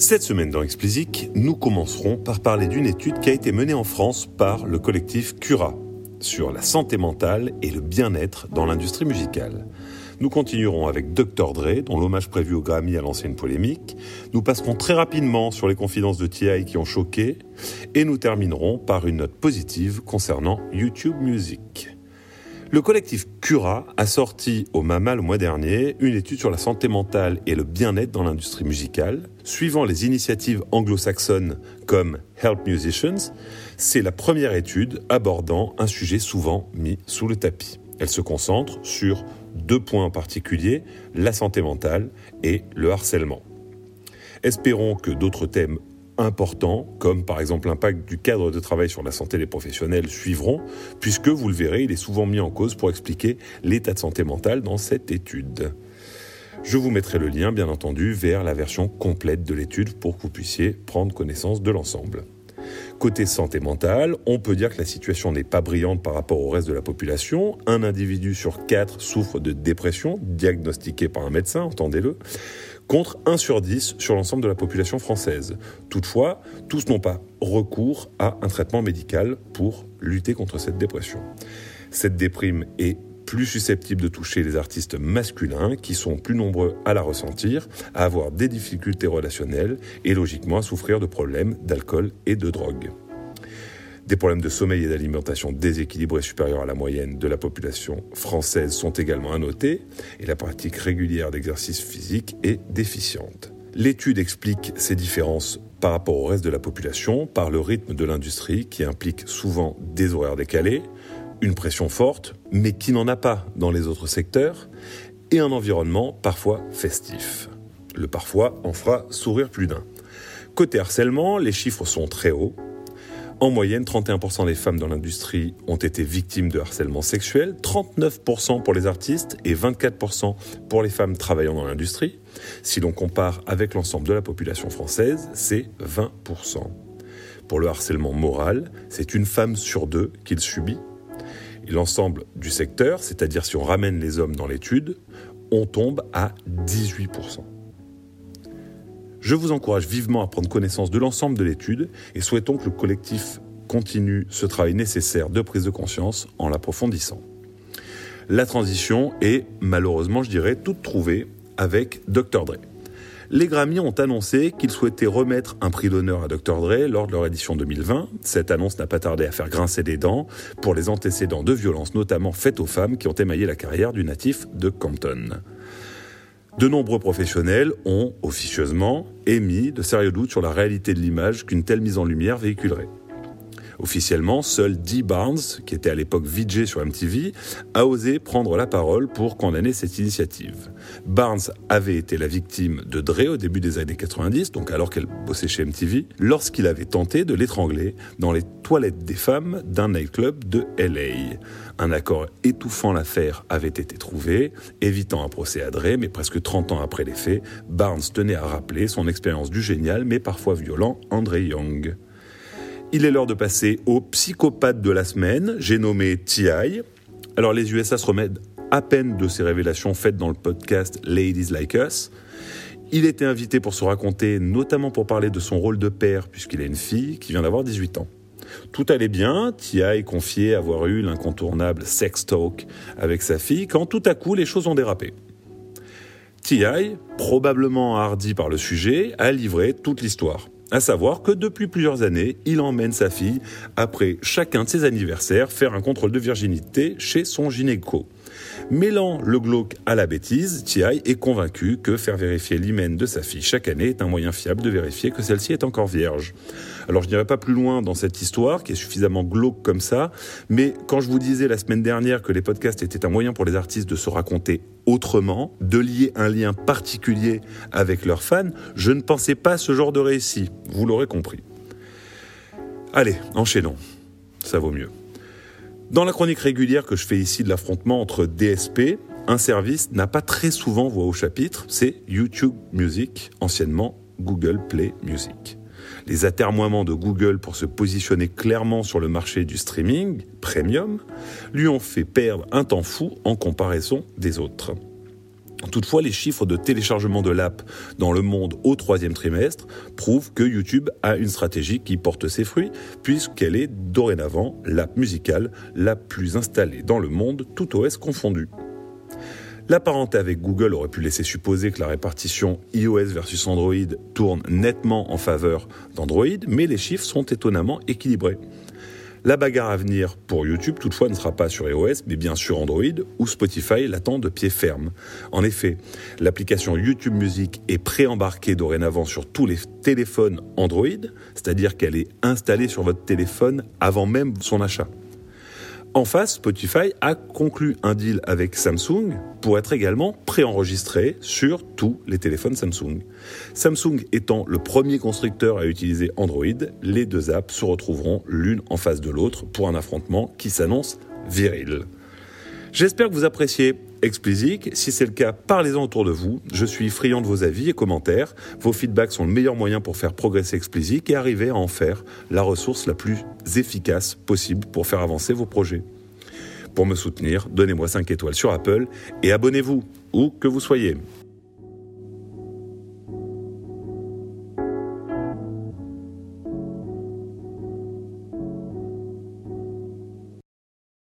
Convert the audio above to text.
Cette semaine dans Explicit, nous commencerons par parler d'une étude qui a été menée en France par le collectif Cura sur la santé mentale et le bien-être dans l'industrie musicale. Nous continuerons avec Dr. Dre, dont l'hommage prévu au Grammy a lancé une polémique. Nous passerons très rapidement sur les confidences de TI qui ont choqué. Et nous terminerons par une note positive concernant YouTube Music. Le collectif Cura a sorti au MAMA le mois dernier une étude sur la santé mentale et le bien-être dans l'industrie musicale. Suivant les initiatives anglo-saxonnes comme Help Musicians, c'est la première étude abordant un sujet souvent mis sous le tapis. Elle se concentre sur deux points en particulier, la santé mentale et le harcèlement. Espérons que d'autres thèmes importants, comme par exemple l'impact du cadre de travail sur la santé des professionnels, suivront, puisque, vous le verrez, il est souvent mis en cause pour expliquer l'état de santé mentale dans cette étude. Je vous mettrai le lien, bien entendu, vers la version complète de l'étude pour que vous puissiez prendre connaissance de l'ensemble. Côté santé mentale, on peut dire que la situation n'est pas brillante par rapport au reste de la population. Un individu sur quatre souffre de dépression, diagnostiquée par un médecin, entendez-le contre 1 sur 10 sur l'ensemble de la population française. Toutefois, tous n'ont pas recours à un traitement médical pour lutter contre cette dépression. Cette déprime est plus susceptible de toucher les artistes masculins qui sont plus nombreux à la ressentir, à avoir des difficultés relationnelles et logiquement à souffrir de problèmes d'alcool et de drogue. Des problèmes de sommeil et d'alimentation déséquilibrés supérieurs à la moyenne de la population française sont également à noter et la pratique régulière d'exercice physique est déficiente. L'étude explique ces différences par rapport au reste de la population par le rythme de l'industrie qui implique souvent des horaires décalés, une pression forte, mais qui n'en a pas dans les autres secteurs, et un environnement parfois festif. Le parfois en fera sourire plus d'un. Côté harcèlement, les chiffres sont très hauts, en moyenne, 31% des femmes dans l'industrie ont été victimes de harcèlement sexuel, 39% pour les artistes et 24% pour les femmes travaillant dans l'industrie. Si l'on compare avec l'ensemble de la population française, c'est 20%. Pour le harcèlement moral, c'est une femme sur deux qui le subit. L'ensemble du secteur, c'est-à-dire si on ramène les hommes dans l'étude, on tombe à 18%. Je vous encourage vivement à prendre connaissance de l'ensemble de l'étude et souhaitons que le collectif continue ce travail nécessaire de prise de conscience en l'approfondissant. La transition est, malheureusement, je dirais, toute trouvée avec Dr. Dre. Les Grammy ont annoncé qu'ils souhaitaient remettre un prix d'honneur à Dr. Dre lors de leur édition 2020. Cette annonce n'a pas tardé à faire grincer des dents pour les antécédents de violences, notamment faites aux femmes qui ont émaillé la carrière du natif de Compton. De nombreux professionnels ont, officieusement, émis de sérieux doutes sur la réalité de l'image qu'une telle mise en lumière véhiculerait. Officiellement, seul Dee Barnes, qui était à l'époque VJ sur MTV, a osé prendre la parole pour condamner cette initiative. Barnes avait été la victime de Dre au début des années 90, donc alors qu'elle bossait chez MTV, lorsqu'il avait tenté de l'étrangler dans les toilettes des femmes d'un nightclub de LA. Un accord étouffant l'affaire avait été trouvé, évitant un procès à Dre, mais presque 30 ans après les faits, Barnes tenait à rappeler son expérience du génial mais parfois violent André Young. Il est l'heure de passer au psychopathe de la semaine, j'ai nommé T.I. Alors les USA se remettent à peine de ces révélations faites dans le podcast Ladies Like Us. Il était invité pour se raconter, notamment pour parler de son rôle de père, puisqu'il a une fille qui vient d'avoir 18 ans. Tout allait bien, T.I. confiait avoir eu l'incontournable sex talk avec sa fille, quand tout à coup les choses ont dérapé. T.I., probablement hardi par le sujet, a livré toute l'histoire. À savoir que depuis plusieurs années, il emmène sa fille, après chacun de ses anniversaires, faire un contrôle de virginité chez son gynéco. Mêlant le glauque à la bêtise, T.I. est convaincu que faire vérifier l'hymen de sa fille chaque année est un moyen fiable de vérifier que celle-ci est encore vierge. Alors je n'irai pas plus loin dans cette histoire qui est suffisamment glauque comme ça, mais quand je vous disais la semaine dernière que les podcasts étaient un moyen pour les artistes de se raconter autrement, de lier un lien particulier avec leurs fans, je ne pensais pas à ce genre de récit, vous l'aurez compris. Allez, enchaînons, ça vaut mieux. Dans la chronique régulière que je fais ici de l'affrontement entre DSP, un service n'a pas très souvent voix au chapitre, c'est YouTube Music, anciennement Google Play Music. Les atermoiements de Google pour se positionner clairement sur le marché du streaming premium lui ont fait perdre un temps fou en comparaison des autres. Toutefois, les chiffres de téléchargement de l'app dans le monde au troisième trimestre prouvent que YouTube a une stratégie qui porte ses fruits, puisqu'elle est dorénavant l'app musicale la plus installée dans le monde, tout OS confondu. La parenté avec Google aurait pu laisser supposer que la répartition iOS versus Android tourne nettement en faveur d'Android, mais les chiffres sont étonnamment équilibrés. La bagarre à venir pour YouTube, toutefois, ne sera pas sur iOS, mais bien sur Android, où Spotify l'attend de pied ferme. En effet, l'application YouTube Music est pré-embarquée dorénavant sur tous les téléphones Android, c'est-à-dire qu'elle est installée sur votre téléphone avant même son achat. En face, Spotify a conclu un deal avec Samsung pour être également préenregistré sur tous les téléphones Samsung. Samsung étant le premier constructeur à utiliser Android, les deux apps se retrouveront l'une en face de l'autre pour un affrontement qui s'annonce viril. J'espère que vous appréciez Explicit. Si c'est le cas, parlez-en autour de vous. Je suis friand de vos avis et commentaires. Vos feedbacks sont le meilleur moyen pour faire progresser Explicit et arriver à en faire la ressource la plus efficace possible pour faire avancer vos projets. Pour me soutenir, donnez-moi 5 étoiles sur Apple et abonnez-vous, où que vous soyez.